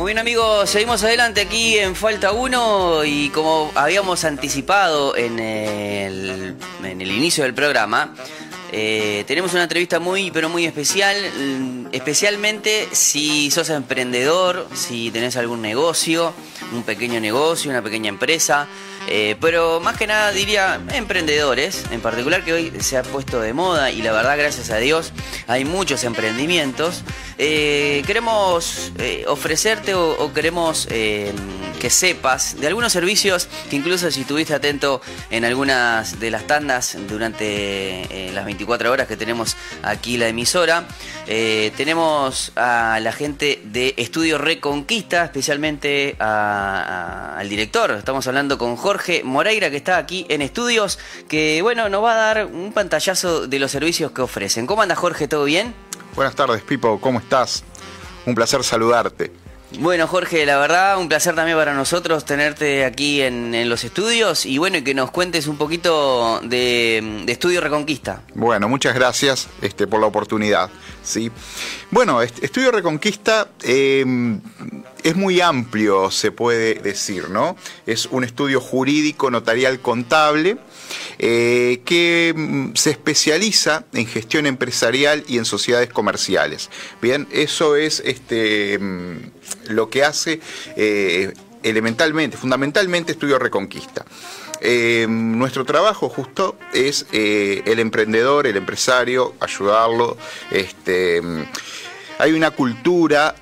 Muy bien amigos, seguimos adelante aquí en Falta 1 y como habíamos anticipado en el, en el inicio del programa, eh, tenemos una entrevista muy, pero muy especial, mm, especialmente si sos emprendedor, si tenés algún negocio, un pequeño negocio, una pequeña empresa, eh, pero más que nada diría emprendedores, en particular que hoy se ha puesto de moda y la verdad, gracias a Dios, hay muchos emprendimientos. Eh, queremos ofrecerte o, queremos que sepas de algunos servicios que incluso si estuviste atento en algunas de las tandas durante las 24 horas que tenemos aquí la emisora, tenemos a la gente de Estudio Reconquista, especialmente al director. Estamos hablando con Jorge Moreira, que está aquí en estudios, que bueno, nos va a dar un pantallazo de los servicios que ofrecen. ¿Cómo anda Jorge? ¿Todo bien? Buenas tardes, Pipo, ¿cómo estás? Un placer saludarte. Bueno, Jorge, la verdad, un placer también para nosotros tenerte aquí en, los estudios y bueno, que nos cuentes un poquito de, Estudio Reconquista. Bueno, muchas gracias este, por la oportunidad. ¿sí? Bueno, Estudio Reconquista em, es muy amplio, se puede decir, ¿no? Es un estudio jurídico, notarial, contable eh, que mm, se especializa en gestión empresarial y en sociedades comerciales. Bien, eso es este, mm, lo que hace eh, elementalmente, fundamentalmente Estudio Reconquista. Eh, nuestro trabajo justo es el emprendedor, el empresario, ayudarlo. Este, mm, hay una cultura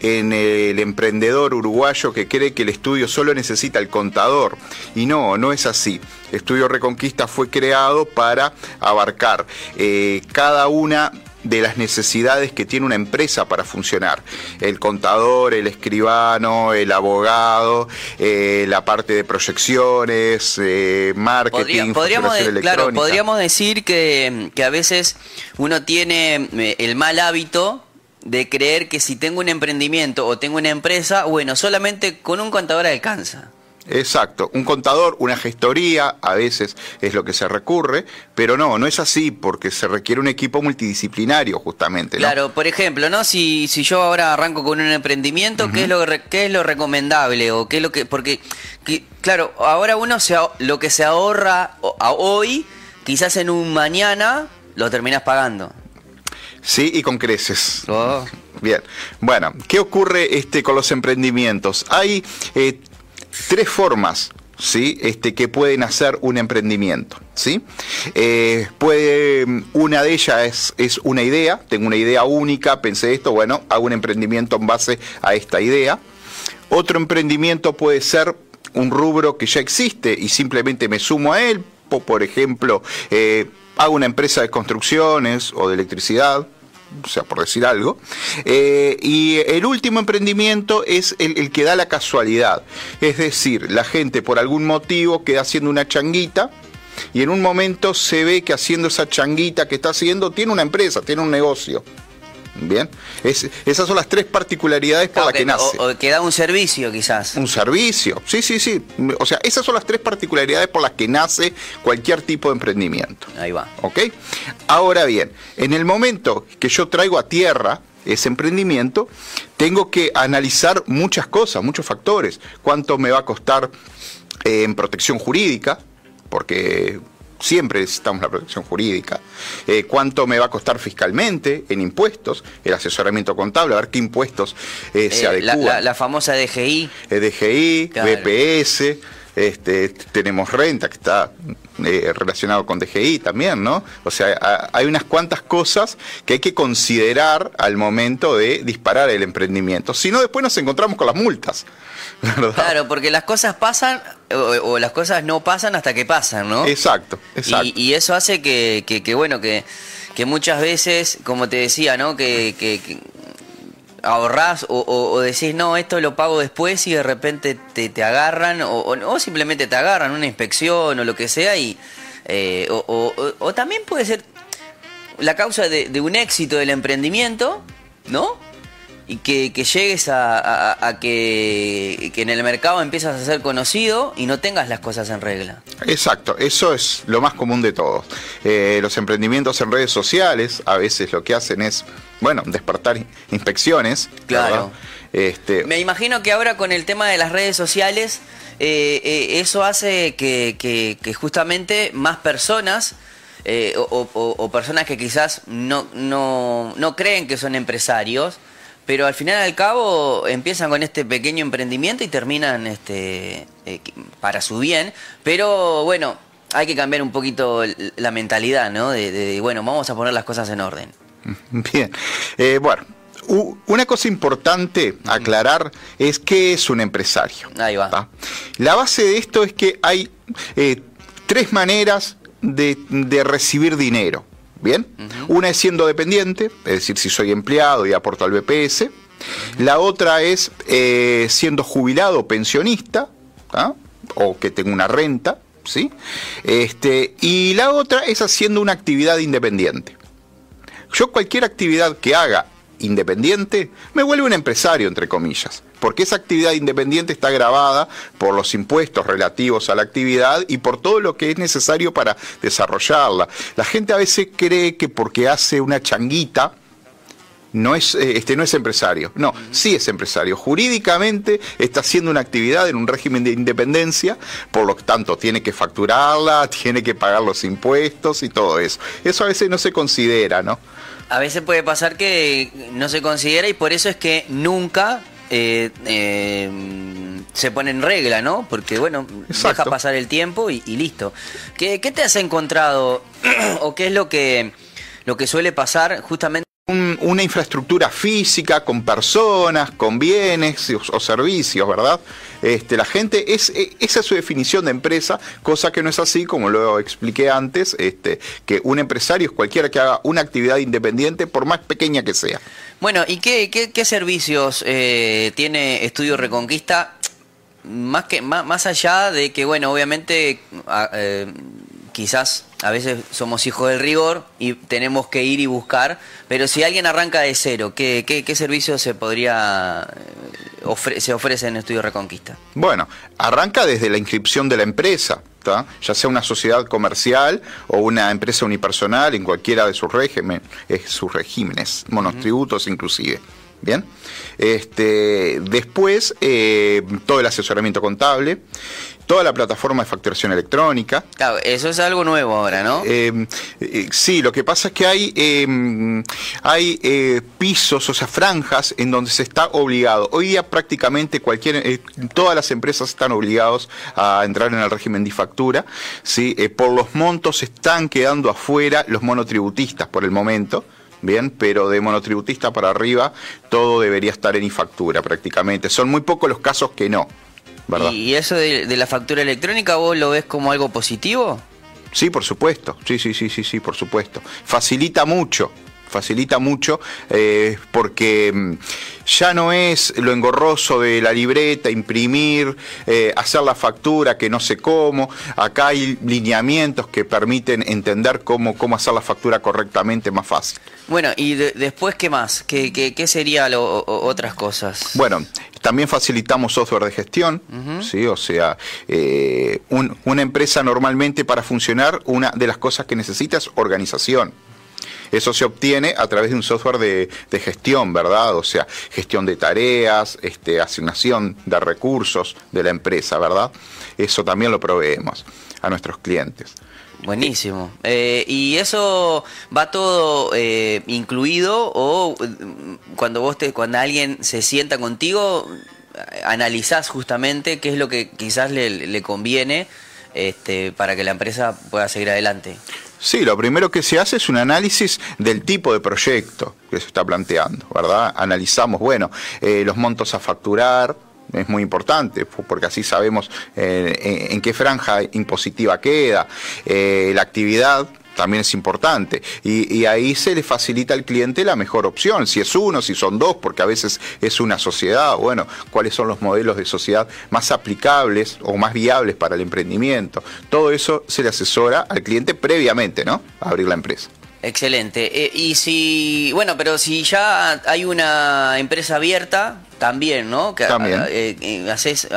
en el emprendedor uruguayo que cree que el estudio solo necesita el contador. Y no, no es así. Estudio Reconquista fue creado para abarcar eh, cada una de las necesidades que tiene una empresa para funcionar. El contador, el escribano, el abogado, eh, la parte de proyecciones, eh, marketing, podríamos, claro, podríamos decir que, que a veces uno tiene el mal hábito de creer que si tengo un emprendimiento o tengo una empresa, bueno, solamente con un contador alcanza. Exacto, un contador, una gestoría, a veces es lo que se recurre, pero no, no es así porque se requiere un equipo multidisciplinario justamente. Claro, por ejemplo, ¿no? Si, si yo ahora arranco con un emprendimiento, ¿qué, es lo, ¿qué es lo recomendable? o qué es lo que Porque, claro, ahora uno se, lo que se ahorra hoy, quizás en un mañana lo terminas pagando. Sí, y con creces. Oh. Bien. Bueno, ¿qué ocurre este, con los emprendimientos? Hay eh, tres formas ¿sí? Este, que pueden hacer un emprendimiento. ¿sí? Eh, puede, una de ellas es, es, una idea, tengo una idea única, pensé esto, bueno, hago un emprendimiento en base a esta idea. Otro emprendimiento puede ser un rubro que ya existe y simplemente me sumo a él, por ejemplo, eh, hago una empresa de construcciones o de electricidad, o sea, por decir algo. Eh, y el último emprendimiento es el, que da la casualidad. Es decir, la gente por algún motivo queda haciendo una changuita y en un momento se ve que haciendo esa changuita que está haciendo tiene una empresa, tiene un negocio. Bien, esas son las tres particularidades por las que, nace. O, que da un servicio quizás. Un servicio, sí, sí, sí. O sea, esas son las tres particularidades por las que nace cualquier tipo de emprendimiento. Ahí va. ¿Ok? Ahora bien, en el momento que yo traigo a tierra ese emprendimiento, tengo que analizar muchas cosas, muchos factores. ¿Cuánto me va a costar eh, en protección jurídica? Porque siempre necesitamos la protección jurídica. Eh, ¿Cuánto me va a costar fiscalmente en impuestos? El asesoramiento contable, a ver qué impuestos eh, se eh, adecúan. La, famosa DGI. DGI, BPS. Este, tenemos renta que está relacionado con DGI también, ¿no? O sea, hay unas cuantas cosas que hay que considerar al momento de disparar el emprendimiento. Si no, después nos encontramos con las multas. Claro, porque las cosas pasan o, las cosas no pasan hasta que pasan, ¿no? Exacto, exacto. Y, eso hace que, bueno, que, muchas veces, como te decía, ¿no? Que, ahorrás o, decís, no, esto lo pago después y de repente te, te agarran o, simplemente te agarran una inspección o lo que sea y... Eh, o, también puede ser la causa de un éxito del emprendimiento, ¿no? Y que, llegues a, que, en el mercado empiezas a ser conocido y no tengas las cosas en regla. Exacto, eso es lo más común de todos. Eh, los emprendimientos en redes sociales a veces lo que hacen es, bueno, despertar inspecciones. Claro. Este... Me imagino que ahora con el tema de las redes sociales, eh, eh, eso hace que, justamente más personas... o, personas que quizás no, no, no creen que son empresarios, pero al final al cabo empiezan con este pequeño emprendimiento y terminan este, eh, para su bien, pero bueno, hay que cambiar un poquito la mentalidad, ¿no? De, bueno, vamos a poner las cosas en orden. Bien, eh, bueno, una cosa importante aclarar es que es un empresario. Ahí va. La base de esto es que hay eh, tres maneras de, de recibir dinero. Bien, una es siendo dependiente, es decir, si soy empleado y aporto al BPS. La otra es eh, siendo jubilado o pensionista, ¿ah? o que tengo una renta, ¿sí? Este, y la otra es haciendo una actividad independiente. Yo cualquier actividad que haga independiente, me vuelve un empresario, entre comillas, porque esa actividad independiente está grabada por los impuestos relativos a la actividad y por todo lo que es necesario para desarrollarla. La gente a veces cree que porque hace una changuita, no es, eh, este no es empresario. No, sí es empresario. Jurídicamente está haciendo una actividad en un régimen de independencia, por lo tanto tiene que facturarla, tiene que pagar los impuestos y todo eso. Eso a veces no se considera, ¿no? A veces puede pasar que no se considera y por eso es que nunca eh, eh, se pone en regla, ¿no? Porque, bueno, deja pasar el tiempo y, listo. ¿Qué, ¿Qué, te has encontrado o qué es lo que, lo que suele pasar justamente? Una infraestructura física con personas, con bienes o, servicios, ¿verdad? Este, la gente, es, e, esa es su definición de empresa, cosa que no es así, como lo expliqué antes, este, que un empresario es cualquiera que haga una actividad independiente, por más pequeña que sea. Bueno, ¿y qué, servicios eh, tiene Estudio Reconquista? Más, que, más, más allá de que, bueno, obviamente... Eh, quizás a veces somos hijos del rigor y tenemos que ir y buscar, pero si alguien arranca de cero, ¿qué, qué, servicio se podría eh, se ofrece en Estudio Reconquista? Bueno, arranca desde la inscripción de la empresa, ya sea una sociedad comercial o una empresa unipersonal en cualquiera de sus regímenes, eh, sus regímenes, monotributos inclusive. Bien. Este, después, eh, todo el asesoramiento contable, toda la plataforma de facturación electrónica. Claro, eso es algo nuevo ahora, ¿no? Eh, eh, sí, lo que pasa es que hay, em, hay pisos, o sea, franjas en donde se está obligado. Hoy día prácticamente cualquier, todas las empresas están obligados a entrar en el régimen de factura. ¿sí? por los montos están quedando afuera los monotributistas por el momento bien, pero de monotributista para arriba todo debería estar en factura prácticamente. Son muy pocos los casos que no. ¿Verdad? ¿Y eso de, la factura electrónica vos lo ves como algo positivo? Sí, por supuesto. Sí, sí, sí, sí, sí, por supuesto. Facilita mucho facilita mucho eh, porque mm, ya no es lo engorroso de la libreta, imprimir, eh, hacer la factura que no sé cómo. Acá hay lineamientos que permiten entender cómo, cómo hacer la factura correctamente más fácil. Bueno, y después, ¿qué más? ¿Qué, qué, serían otras cosas? Bueno, también facilitamos software de gestión, ¿sí? O sea, eh, una empresa normalmente para funcionar, una de las cosas que necesita es organización. Eso se obtiene a través de un software de, gestión, ¿verdad? O sea, gestión de tareas, este, asignación de recursos de la empresa, ¿verdad? Eso también lo proveemos a nuestros clientes. Buenísimo. Eh, ¿Y eso va todo eh, incluido o mm, cuando vos te, cuando alguien se sienta contigo, analizás justamente qué es lo que quizás le, le conviene este, para que la empresa pueda seguir adelante? Sí, lo primero que se hace es un análisis del tipo de proyecto que se está planteando, ¿verdad? Analizamos, bueno, eh, los montos a facturar, es muy importante, porque así sabemos eh, en qué franja impositiva queda, eh, la actividad también es importante. Y, ahí se le facilita al cliente la mejor opción, si es uno, si son dos, porque a veces es una sociedad, bueno, cuáles son los modelos de sociedad más aplicables o más viables para el emprendimiento. Todo eso se le asesora al cliente previamente, ¿no? A abrir la empresa. Excelente. Eh, y si, bueno, pero si ya hay una empresa abierta, también, ¿no? Que, también. Eh, eh, haces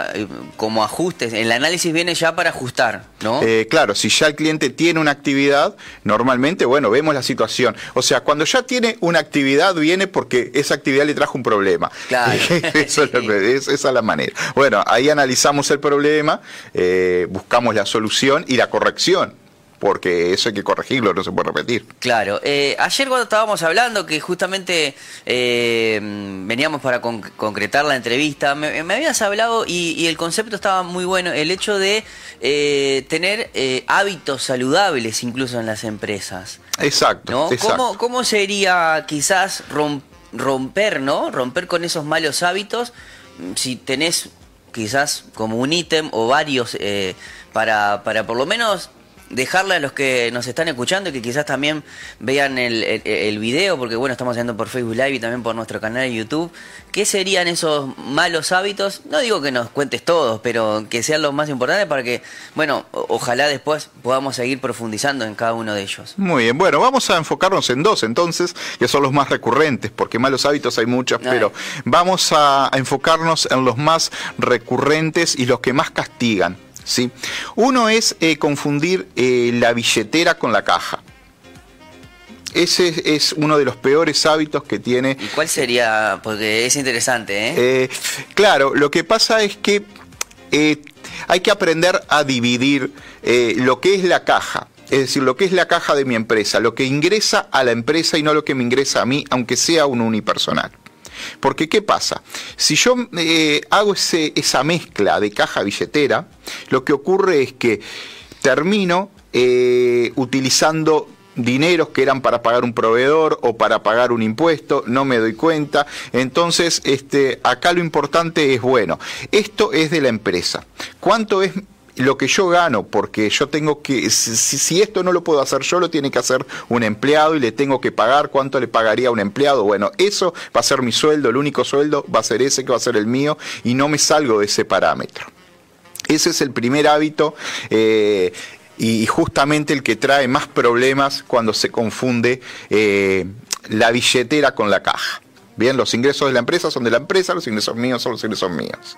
como ajustes. El análisis viene ya para ajustar, ¿no? claro, si ya el cliente tiene una actividad, normalmente, bueno, vemos la situación. O sea, cuando ya tiene una actividad, viene porque esa actividad le trajo un problema. Claro. Eso es, esa es la manera. Bueno, ahí analizamos el problema, buscamos la solución y la corrección porque eso hay que corregirlo, no se puede repetir. Claro. Eh, ayer cuando estábamos hablando, que justamente eh, veníamos para concretar la entrevista, me, habías hablado y, el concepto estaba muy bueno, el hecho de eh, tener hábitos saludables incluso en las empresas. Exacto. ¿Cómo, sería quizás romper, ¿no? Romper con esos malos hábitos si tenés quizás como un ítem o varios para, para por lo menos dejarle a los que nos están escuchando y que quizás también vean el, el, video, porque bueno, estamos haciendo por Facebook Live y también por nuestro canal de YouTube. ¿Qué serían esos malos hábitos? No digo que nos cuentes todos, pero que sean los más importantes para que, bueno, ojalá después podamos seguir profundizando en cada uno de ellos. Muy bien, bueno, vamos a enfocarnos en dos entonces, que son los más recurrentes, porque malos hábitos hay muchos, pero vamos a enfocarnos en los más recurrentes y los que más castigan. ¿Sí? Uno es eh, confundir eh, la billetera con la caja. Ese es uno de los peores hábitos que tiene. ¿Y cuál sería? Porque es interesante, ¿eh? eh claro, lo que pasa es que hay que aprender a dividir lo que es la caja. Es decir, lo que es la caja de mi empresa, lo que ingresa a la empresa y no lo que me ingresa a mí, aunque sea un unipersonal. Porque ¿qué pasa? Si yo eh, hago esa mezcla de caja billetera, lo que ocurre es que termino eh, utilizando dineros que eran para pagar un proveedor o para pagar un impuesto, no me doy cuenta. Entonces, este, acá lo importante es, bueno, esto es de la empresa. ¿Cuánto es lo que yo gano, porque yo tengo que, si, esto no lo puedo hacer yo, lo tiene que hacer un empleado y le tengo que pagar, ¿cuánto le pagaría a un empleado? Bueno, eso va a ser mi sueldo, el único sueldo va a ser ese que va a ser el mío y no me salgo de ese parámetro. Ese es el primer hábito eh, y justamente el que trae más problemas cuando se confunde eh, la billetera con la caja. Bien, los ingresos de la empresa son de la empresa, los ingresos míos son los ingresos míos.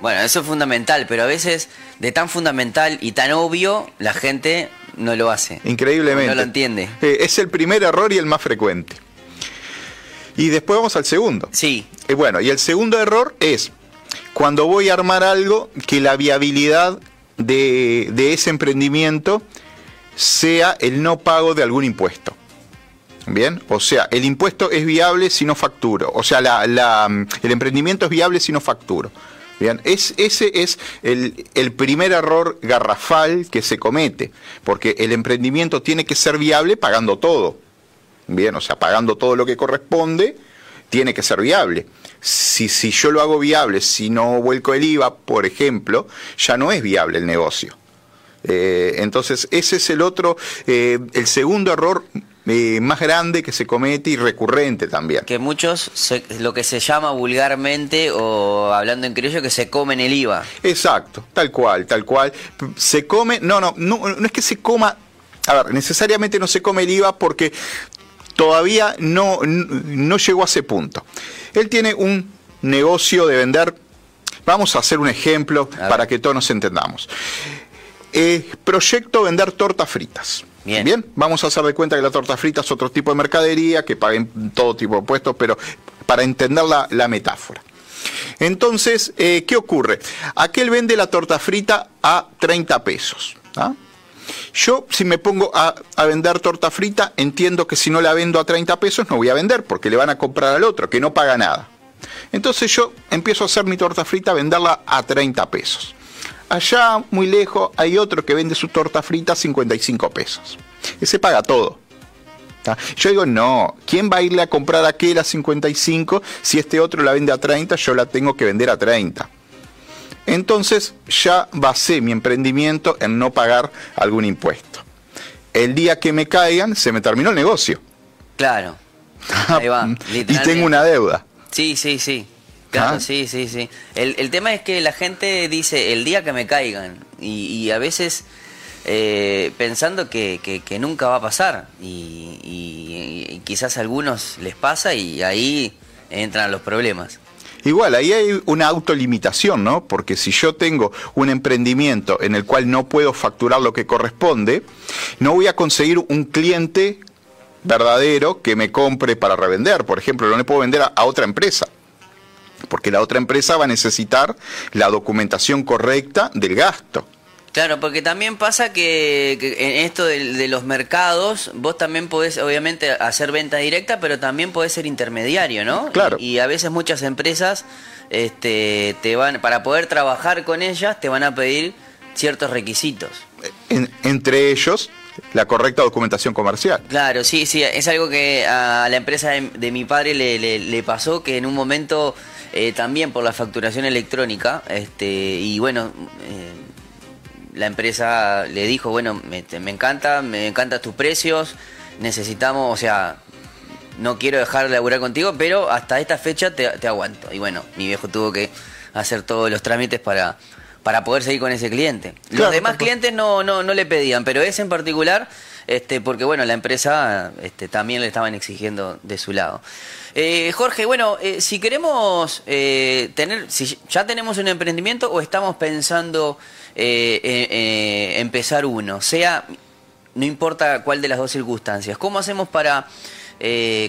Bueno, eso es fundamental, pero a veces de tan fundamental y tan obvio, la gente no lo hace. Increíblemente. No lo entiende. Eh, es el primer error y el más frecuente. Y después vamos al segundo. Sí. Eh, bueno, y el segundo error es cuando voy a armar algo que la viabilidad de, ese emprendimiento sea el no pago de algún impuesto. Bien, o sea, el impuesto es viable si no facturo. O sea, el emprendimiento es viable si no facturo. Bien, es, ese es el, el, primer error garrafal que se comete, porque el emprendimiento tiene que ser viable pagando todo. Bien, o sea, pagando todo lo que corresponde, tiene que ser viable. Si, si yo lo hago viable, si no vuelco el IVA, por ejemplo, ya no es viable el negocio. Eh, entonces, ese es el otro, eh, el segundo error eh, más grande que se comete y recurrente también. Que muchos, lo que se llama vulgarmente o hablando en criollo, que se comen el IVA. Exacto, tal cual, tal cual. Se come, no, no, no, no es que se coma, a ver, necesariamente no se come el IVA porque todavía no, no llegó a ese punto. Él tiene un negocio de vender, vamos a hacer un ejemplo para que todos nos entendamos. Eh, proyecto vender tortas fritas. Bien. vamos a hacer de cuenta que la torta frita es otro tipo de mercadería, que paguen todo tipo de puestos, pero para entender la, metáfora. Entonces, eh, ¿qué ocurre? Aquel vende la torta frita a 30 pesos. ¿ah? Yo, si me pongo a, a, vender torta frita, entiendo que si no la vendo a 30 pesos, no voy a vender, porque le van a comprar al otro, que no paga nada. Entonces yo empiezo a hacer mi torta frita, venderla a 30 pesos. Allá, muy lejos, hay otro que vende su torta frita a 55 pesos. Ese paga todo. Yo digo, no, ¿quién va a irle a comprar aquel a 55 si este otro la vende a 30? Yo la tengo que vender a 30. Entonces ya basé mi emprendimiento en no pagar algún impuesto. El día que me caigan, se me terminó el negocio. Claro. Ahí va. y tengo una deuda. Sí, sí, sí. Claro, sí, sí, sí. El, tema es que la gente dice el día que me caigan y, a veces eh, pensando que, que, nunca va a pasar y, y, quizás a algunos les pasa y ahí entran los problemas. Igual, ahí hay una autolimitación, ¿no? Porque si yo tengo un emprendimiento en el cual no puedo facturar lo que corresponde, no voy a conseguir un cliente verdadero que me compre para revender. Por ejemplo, no le puedo vender a, otra empresa porque la otra empresa va a necesitar la documentación correcta del gasto. Claro, porque también pasa que, en esto de, los mercados, vos también podés, obviamente, hacer venta directa, pero también podés ser intermediario, ¿no? Claro. Y, a veces muchas empresas, este, te van, para poder trabajar con ellas, te van a pedir ciertos requisitos. entre ellos, la correcta documentación comercial. Claro, sí, sí, es algo que a la empresa de, mi padre le, le, pasó, que en un momento, eh, también por la facturación electrónica, este, y bueno... Eh, la empresa le dijo, bueno, me, me encanta, me encantan tus precios, necesitamos, o sea, no quiero dejar de laburar contigo, pero hasta esta fecha te, aguanto. Y bueno, mi viejo tuvo que hacer todos los trámites para, para poder seguir con ese cliente. los demás clientes no, no, no le pedían, pero ese en particular, este, porque bueno, la empresa este, también le estaban exigiendo de su lado. Eh, Jorge, bueno, eh, si queremos eh, tener, si ya tenemos un emprendimiento o estamos pensando eh, eh, eh, empezar uno, sea, no importa cuál de las dos circunstancias. ¿Cómo hacemos para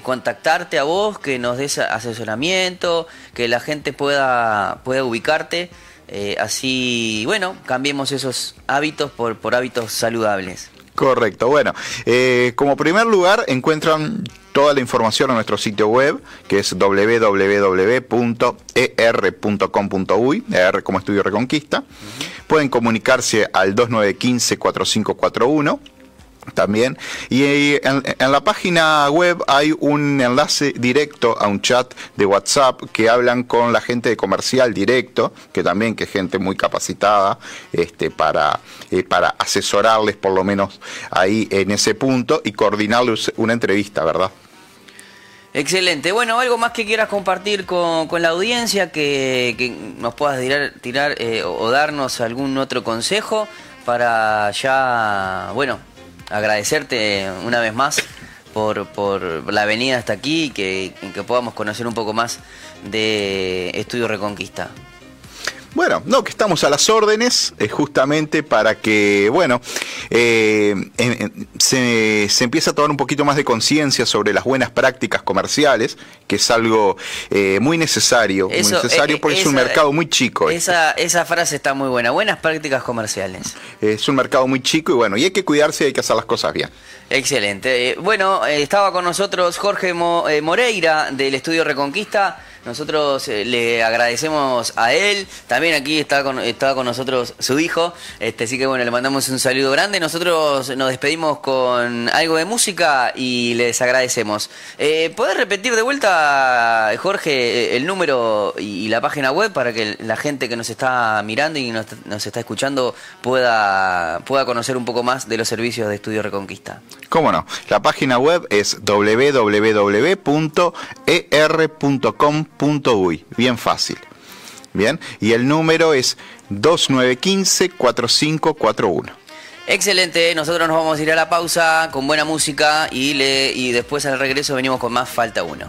contactarte a vos, que nos des asesoramiento, que la gente pueda, pueda ubicarte? así, bueno, cambiemos esos hábitos por, por hábitos saludables. Correcto. Bueno, como primer lugar encuentran toda la información en nuestro sitio web, que es www.er.com.uy, ER como Estudio Reconquista. Pueden comunicarse al 2915-4541 también. Y en, la página web hay un enlace directo a un chat de WhatsApp que hablan con la gente de comercial directo, que también que es gente muy capacitada este, para, eh, para asesorarles por lo menos ahí en ese punto y coordinarles una entrevista, ¿verdad? Excelente. Bueno, algo más que quieras compartir con, la audiencia, que, nos puedas tirar, tirar eh, o darnos algún otro consejo para ya, bueno, agradecerte una vez más por, por la venida hasta aquí y que, que podamos conocer un poco más de Estudio Reconquista. Bueno, no, que estamos a las órdenes, es justamente para que, bueno, eh, se, se empiece a tomar un poquito más de conciencia sobre las buenas prácticas comerciales, que es algo eh, muy necesario, muy necesario eh, porque es un mercado muy chico. Este. Esa, esa frase está muy buena, buenas prácticas comerciales. Es un mercado muy chico y bueno, y hay que cuidarse y hay que hacer las cosas bien. Excelente. Bueno, estaba con nosotros Jorge Moreira del Estudio Reconquista. Nosotros eh, le agradecemos a él. También aquí está con, estaba con nosotros su hijo. Este, así que bueno, le mandamos un saludo grande. Nosotros nos despedimos con algo de música y les agradecemos. Eh, ¿Podés repetir de vuelta, Jorge, el número y, la página web para que la gente que nos está mirando y nos, nos está escuchando pueda, pueda conocer un poco más de los servicios de Estudio Reconquista? ¿Cómo no? La página web es www.er.com uy, bien fácil. Bien, y el número es 2915-4541. Excelente, nosotros nos vamos a ir a la pausa con buena música y, le, y después al regreso venimos con más Falta 1.